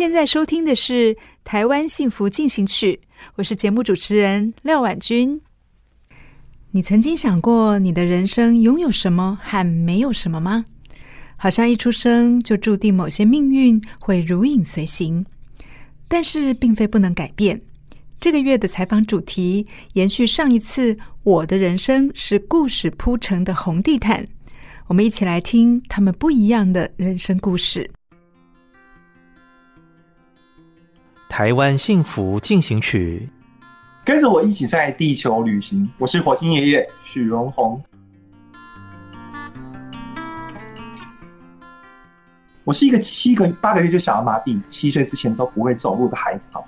现在收听的是《台湾幸福进行曲》，我是节目主持人廖婉君。你曾经想过你的人生拥有什么和没有什么吗？好像一出生就注定某些命运会如影随形，但是并非不能改变。这个月的采访主题延续上一次，我的人生是故事铺成的红地毯。我们一起来听他们不一样的人生故事。台湾幸福进行曲，跟着我一起在地球旅行。我是火星爷爷许荣宏。我是一个七个八个月就小儿麻痹，七岁之前都不会走路的孩子。哈，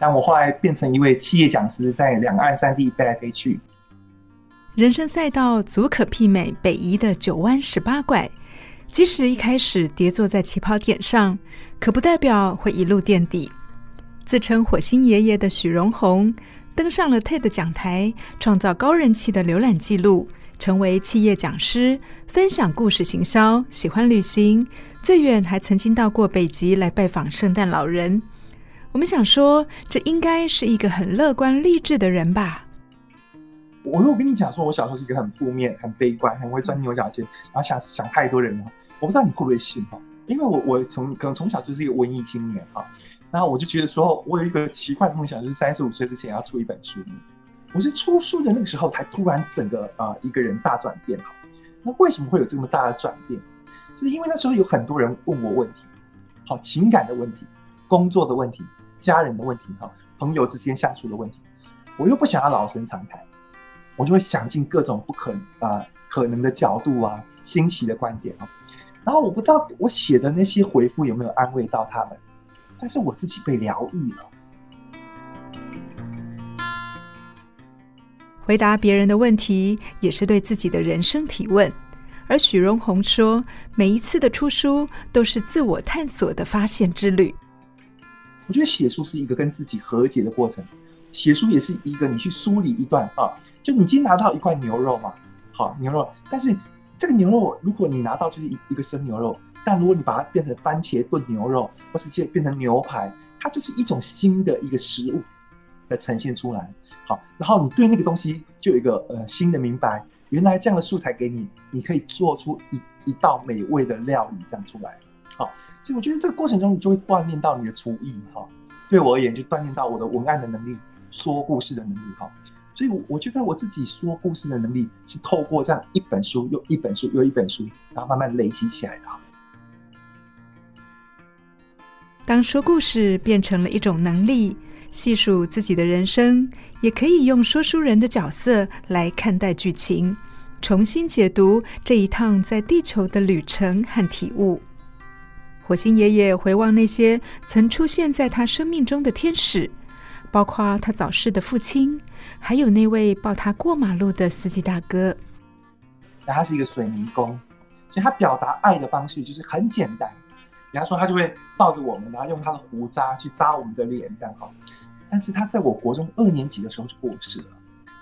但我后来变成一位企业讲师，在两岸三地飞来飞去。人生赛道足可媲美北移的九弯十八拐，即使一开始跌坐在起跑点上，可不代表会一路垫底。自称火星爷爷的许荣宏登上了 TED 讲台，创造高人气的浏览记录，成为企业讲师，分享故事行销，喜欢旅行，最远还曾经到过北极来拜访圣诞老人。我们想说，这应该是一个很乐观励志的人吧？我如果跟你讲说，我小时候是一个很负面、很悲观、很会钻牛角尖，然后想想太多人了，我不知道你会不会信哈？因为我我从可能从小就是一个文艺青年哈。然后我就觉得说，我有一个奇怪的梦想，就是三十五岁之前要出一本书。我是出书的那个时候，才突然整个啊、一个人大转变。哈，那为什么会有这么大的转变？就是因为那时候有很多人问我问题，好情感的问题、工作的问题、家人的问题、哈朋友之间相处的问题，我又不想要老生常谈，我就会想尽各种不可啊、可能的角度啊、新奇的观点啊。然后我不知道我写的那些回复有没有安慰到他们。但是我自己被疗愈了。回答别人的问题，也是对自己的人生提问。而许荣宏说，每一次的出书都是自我探索的发现之旅。我觉得写书是一个跟自己和解的过程，写书也是一个你去梳理一段啊，就你今天拿到一块牛肉嘛，好牛肉，但是这个牛肉如果你拿到就是一一个生牛肉。但如果你把它变成番茄炖牛肉，或是变成牛排，它就是一种新的一个食物的呈现出来。好，然后你对那个东西就有一个呃新的明白，原来这样的素材给你，你可以做出一一道美味的料理这样出来。好，所以我觉得这个过程中你就会锻炼到你的厨艺哈。对我而言，就锻炼到我的文案的能力，说故事的能力哈。所以我我觉得我自己说故事的能力是透过这样一本书又一本书又一本书，然后慢慢累积起来的哈。当说故事变成了一种能力，细数自己的人生，也可以用说书人的角色来看待剧情，重新解读这一趟在地球的旅程和体悟。火星爷爷回望那些曾出现在他生命中的天使，包括他早逝的父亲，还有那位抱他过马路的司机大哥。那他是一个水泥工，所以他表达爱的方式就是很简单。比方说，他就会抱着我们，然后用他的胡渣去扎我们的脸，这样哈。但是他在我国中二年级的时候就过世了，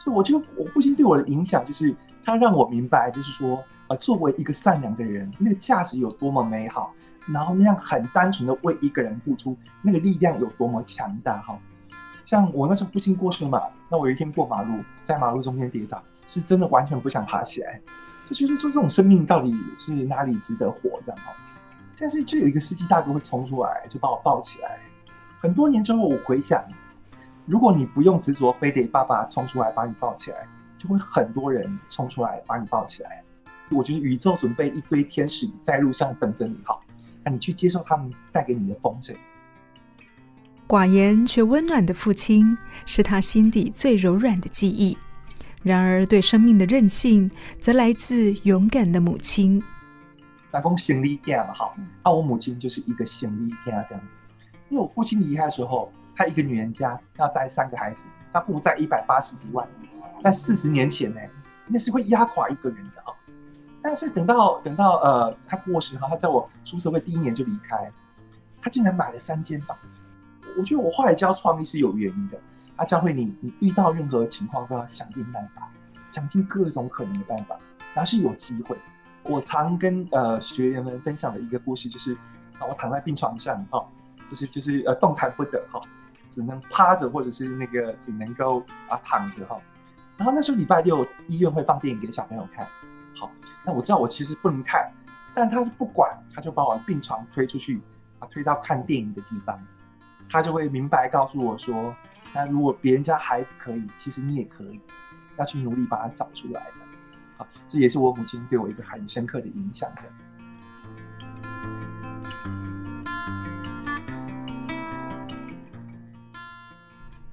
所以我觉得我父亲对我的影响就是他让我明白，就是说，呃，作为一个善良的人，那个价值有多么美好，然后那样很单纯的为一个人付出，那个力量有多么强大哈。像我那时候父亲过世嘛，那我有一天过马路，在马路中间跌倒，是真的完全不想爬起来，就觉得说这种生命到底是哪里值得活这样哈。但是就有一个司机大哥会冲出来，就把我抱起来。很多年之后，我回想，如果你不用执着，非得爸爸冲出来把你抱起来，就会很多人冲出来把你抱起来。我觉得宇宙准备一堆天使在路上等着你，好，那你去接受他们带给你的风筝。寡言却温暖的父亲，是他心底最柔软的记忆。然而，对生命的韧性，则来自勇敢的母亲。老公行李架嘛，好，那我母亲就是一个行李架这样。因为我父亲离开的时候，他一个女人家要带三个孩子，他负债一百八十几万，在四十年前呢，那是会压垮一个人的啊。但是等到等到呃他过世哈，他在我出社会第一年就离开，他竟然买了三间房子。我觉得我后来教创意是有原因的。他教会你，你遇到任何情况都要想尽办法，想尽各种可能的办法，然后是有机会。我常跟呃学员们分享的一个故事就是，啊，我躺在病床上，哈，就是就是呃动弹不得，哈，只能趴着或者是那个只能够啊躺着，哈。然后那时候礼拜六医院会放电影给小朋友看，好，那我知道我其实不能看，但他不管，他就把我病床推出去，啊，推到看电影的地方，他就会明白告诉我说。那如果别人家孩子可以，其实你也可以，要去努力把它找出来的。好，这也是我母亲对我一个很深刻的影响的。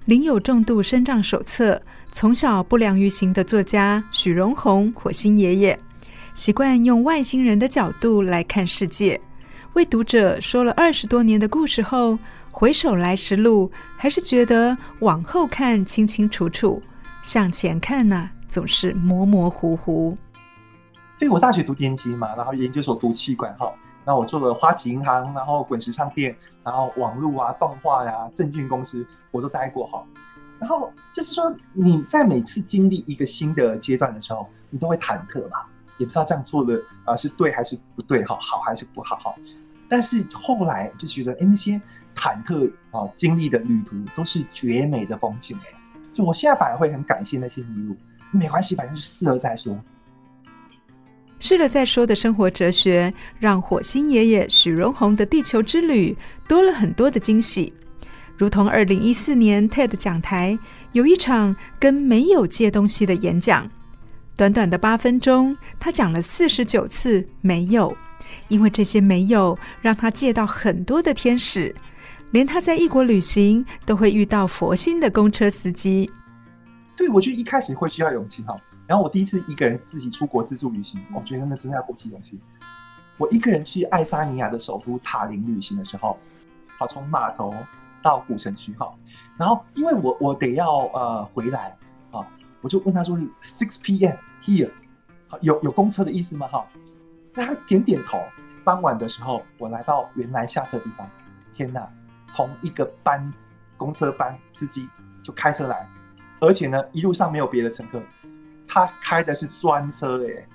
领有重度身障手册，从小不良于行的作家许荣宏火星爷爷，习惯用外星人的角度来看世界，为读者说了二十多年的故事后。回首来时路，还是觉得往后看清清楚楚，向前看呢、总是模模糊糊。所以我大学读电机嘛，然后研究所读气管哈，那我做了花旗银行，然后滚石唱片，然后网络啊、动画呀、啊、证券公司，我都待过哈。然后就是说，你在每次经历一个新的阶段的时候，你都会忐忑嘛，也不知道这样做的啊是对还是不对哈，好还是不好哈。但是后来就觉得，哎，那些忐忑啊，经历的旅途都是绝美的风景哎。就我现在反而会很感谢那些迷路，没关系，反正试了再说。试了再说的生活哲学，让火星爷爷许荣宏的地球之旅多了很多的惊喜。如同二零一四年 TED 讲台有一场跟没有借东西的演讲，短短的八分钟，他讲了四十九次没有。因为这些没有让他借到很多的天使，连他在异国旅行都会遇到佛心的公车司机。对，我觉得一开始会需要勇气哈。然后我第一次一个人自己出国自助旅行，我觉得那真的要鼓起勇气。我一个人去爱沙尼亚的首都塔林旅行的时候，好，从码头到古城区哈，然后因为我我得要呃回来啊，我就问他说是：“Six P.M. here，好，有有公车的意思吗？”哈。那他点点头。傍晚的时候，我来到原来下车地方。天哪，同一个班公车班司机就开车来，而且呢，一路上没有别的乘客，他开的是专车，哎，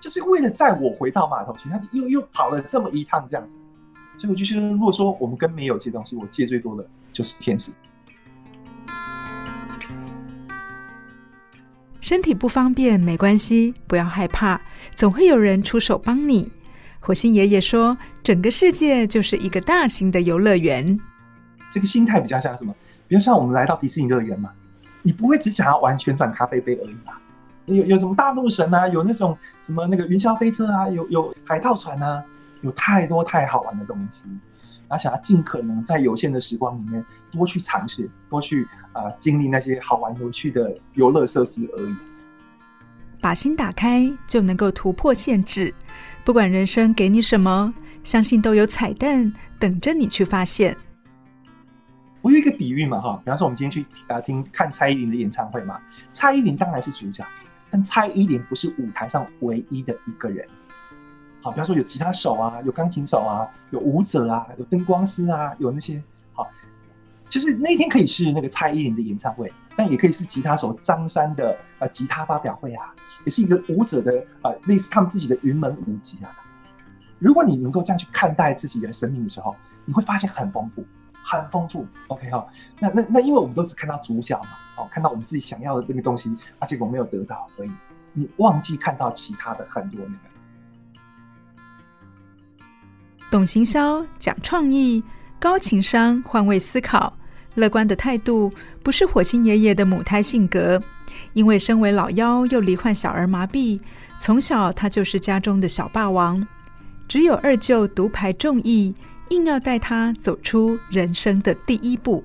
就是为了载我回到码头去。他又又跑了这么一趟，这样子。所以我就觉得，如果说我们跟没有借东西，我借最多的就是天使。身体不方便没关系，不要害怕，总会有人出手帮你。火星爷爷说：“整个世界就是一个大型的游乐园。”这个心态比较像什么？比如像我们来到迪士尼乐园嘛，你不会只想要玩旋转咖啡杯而已吧？有有什么大怒神啊？有那种什么那个云霄飞车啊？有有海盗船啊？有太多太好玩的东西，然后想要尽可能在有限的时光里面多去尝试，多去。啊，经历那些好玩有趣的游乐设施而已。把心打开，就能够突破限制。不管人生给你什么，相信都有彩蛋等着你去发现。我有一个比喻嘛，哈，比方说我们今天去啊听看蔡依林的演唱会嘛，蔡依林当然是主角，但蔡依林不是舞台上唯一的一个人。好，比方说有吉他手啊，有钢琴手啊，有舞者啊，有灯光师啊，有那些好。就是那天可以是那个蔡依林的演唱会，但也可以是吉他手张三的呃吉他发表会啊，也是一个舞者的呃类似他们自己的云门舞集啊。如果你能够这样去看待自己的生命的时候，你会发现很丰富，很丰富。OK 哈，那那那因为我们都只看到主角嘛，哦，看到我们自己想要的那个东西，而结果没有得到而已，你忘记看到其他的很多那个。懂行销，讲创意，高情商，换位思考。乐观的态度不是火星爷爷的母胎性格，因为身为老幺又罹患小儿麻痹，从小他就是家中的小霸王。只有二舅独排众议，硬要带他走出人生的第一步。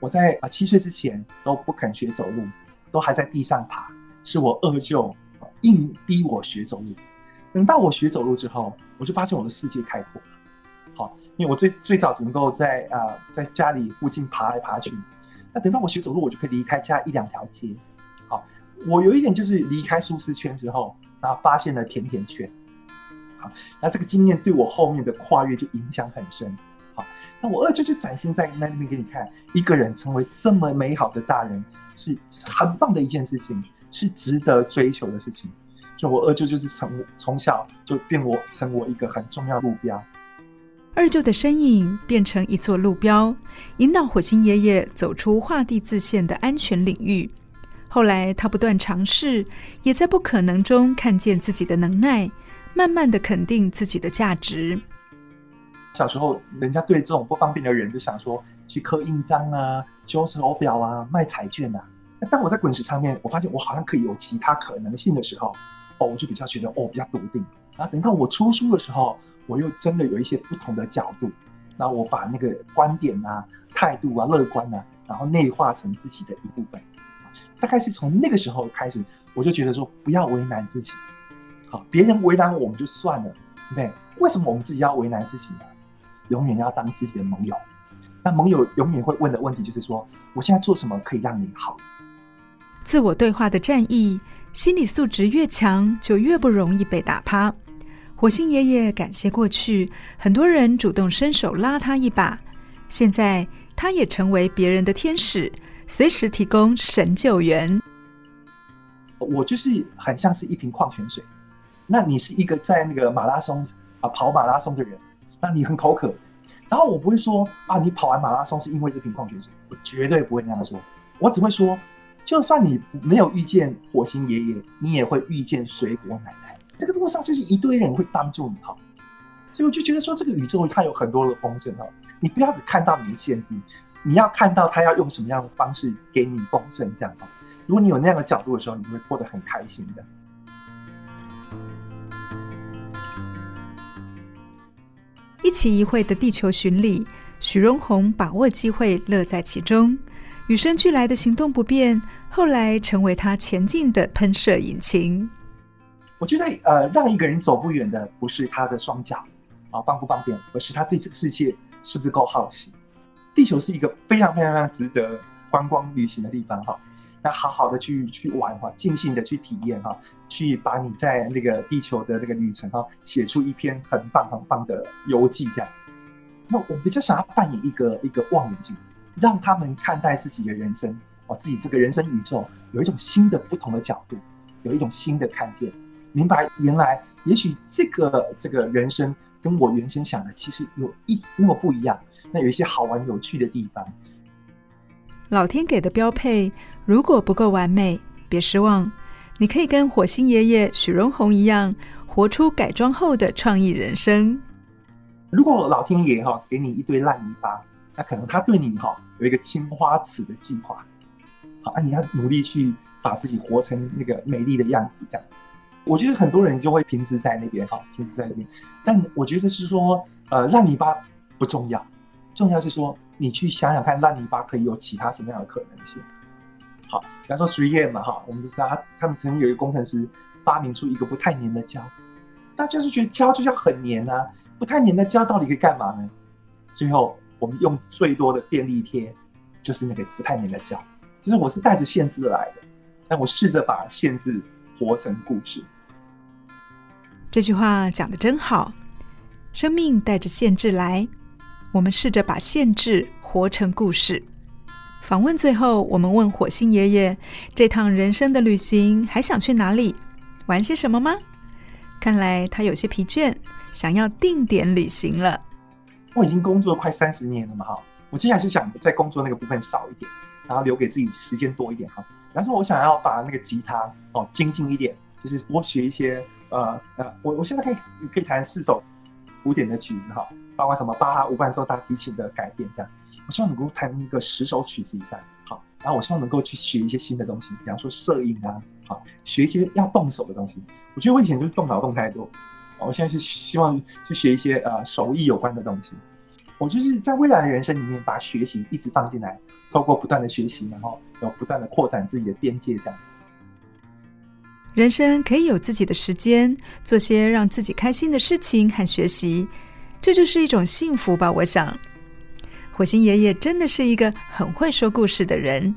我在啊七岁之前都不肯学走路，都还在地上爬，是我二舅硬逼我学走路。等到我学走路之后，我就发现我的世界开阔了。好，因为我最最早只能够在啊、在家里附近爬来爬去，那等到我学走路，我就可以离开家一两条街。好，我有一点就是离开舒适圈之后，然后发现了甜甜圈。好，那这个经验对我后面的跨越就影响很深。好，那我二舅就展现在那里面给你看，一个人成为这么美好的大人，是很棒的一件事情，是值得追求的事情。就我二舅就是从从小就变我成我一个很重要的路标。二舅的身影变成一座路标，引导火星爷爷走出画地自限的安全领域。后来他不断尝试，也在不可能中看见自己的能耐。慢慢的肯定自己的价值。小时候，人家对这种不方便的人就想说去刻印章啊、修手表啊、卖彩券啊。那当我在滚石上面，我发现我好像可以有其他可能性的时候，哦，我就比较觉得哦比较笃定。然后等到我出书的时候，我又真的有一些不同的角度。然后我把那个观点啊、态度啊、乐观啊，然后内化成自己的一部分。大概是从那个时候开始，我就觉得说不要为难自己。好，别人为难我们就算了，对不对？为什么我们自己要为难自己呢？永远要当自己的盟友。那盟友永远会问的问题就是说：我现在做什么可以让你好？自我对话的战役，心理素质越强，就越不容易被打趴。火星爷爷感谢过去很多人主动伸手拉他一把，现在他也成为别人的天使，随时提供神救援。我就是很像是一瓶矿泉水。那你是一个在那个马拉松啊跑马拉松的人，那你很口渴，然后我不会说啊，你跑完马拉松是因为这瓶矿泉水，我绝对不会那样说，我只会说，就算你没有遇见火星爷爷，你也会遇见水果奶奶，这个路上就是一堆人会帮助你哈，所以我就觉得说这个宇宙它有很多的丰盛哈，你不要只看到你的限制，你要看到它要用什么样的方式给你丰盛这样哈，如果你有那样的角度的时候，你会过得很开心的。一期一会的地球巡礼，许荣宏把握机会，乐在其中。与生俱来的行动不便，后来成为他前进的喷射引擎。我觉得，呃，让一个人走不远的，不是他的双脚啊方不方便，而是他对这个世界是不是够好奇。地球是一个非常非常非常值得观光旅行的地方，哈。那好好的去去玩哈，尽兴的去体验哈，去把你在那个地球的那个旅程哈，写出一篇很棒很棒的游记这样。那我比较想要扮演一个一个望远镜，让他们看待自己的人生哦，自己这个人生宇宙有一种新的不同的角度，有一种新的看见，明白原来也许这个这个人生跟我原先想的其实有一那么不一样，那有一些好玩有趣的地方。老天给的标配，如果不够完美，别失望。你可以跟火星爷爷许荣宏一样，活出改装后的创意人生。如果老天爷哈给你一堆烂泥巴，那可能他对你哈有一个青花瓷的计划。好，那你要努力去把自己活成那个美丽的样子，这样。我觉得很多人就会停滞在那边哈，停滞在那边。但我觉得是说，呃，烂泥巴不重要，重要是说。你去想想看，烂泥巴可以有其他什么样的可能性？好，比方说实验嘛，哈，我们都知道他他们曾经有一个工程师发明出一个不太粘的胶，大家是觉得胶就要很粘啊，不太粘的胶到底可以干嘛呢？最后我们用最多的便利贴，就是那个不太粘的胶。其实我是带着限制来的，但我试着把限制活成故事。这句话讲得真好，生命带着限制来。我们试着把限制活成故事。访问最后，我们问火星爷爷：这趟人生的旅行还想去哪里？玩些什么吗？看来他有些疲倦，想要定点旅行了。我已经工作快三十年了嘛，哈，我接下来是想在工作那个部分少一点，然后留给自己时间多一点，哈。比方说，我想要把那个吉他哦精进一点，就是多学一些呃呃，我我现在可以可以弹四首古典的曲子，哈。包括什么巴哈无伴奏大提琴的改变这样，我希望能够弹一个十首曲子以上，好，然后我希望能够去学一些新的东西，比方说摄影啊，好，学一些要动手的东西。我觉得我以前就是动脑动太多，我现在是希望去学一些呃手艺有关的东西。我就是在未来的人生里面，把学习一直放进来，透过不断的学习，然后有不断的扩展自己的边界，这样。人生可以有自己的时间，做些让自己开心的事情和学习，这就是一种幸福吧。我想，火星爷爷真的是一个很会说故事的人，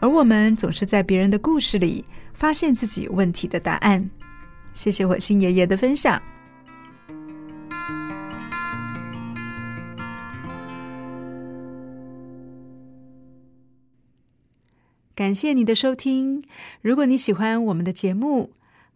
而我们总是在别人的故事里发现自己问题的答案。谢谢火星爷爷的分享。感谢你的收听。如果你喜欢我们的节目，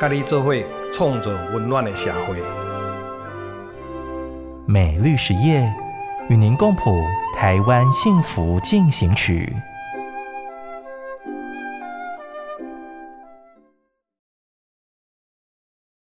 甲你做伙创造温暖的社会。美绿实业与您共谱台湾幸福进行曲。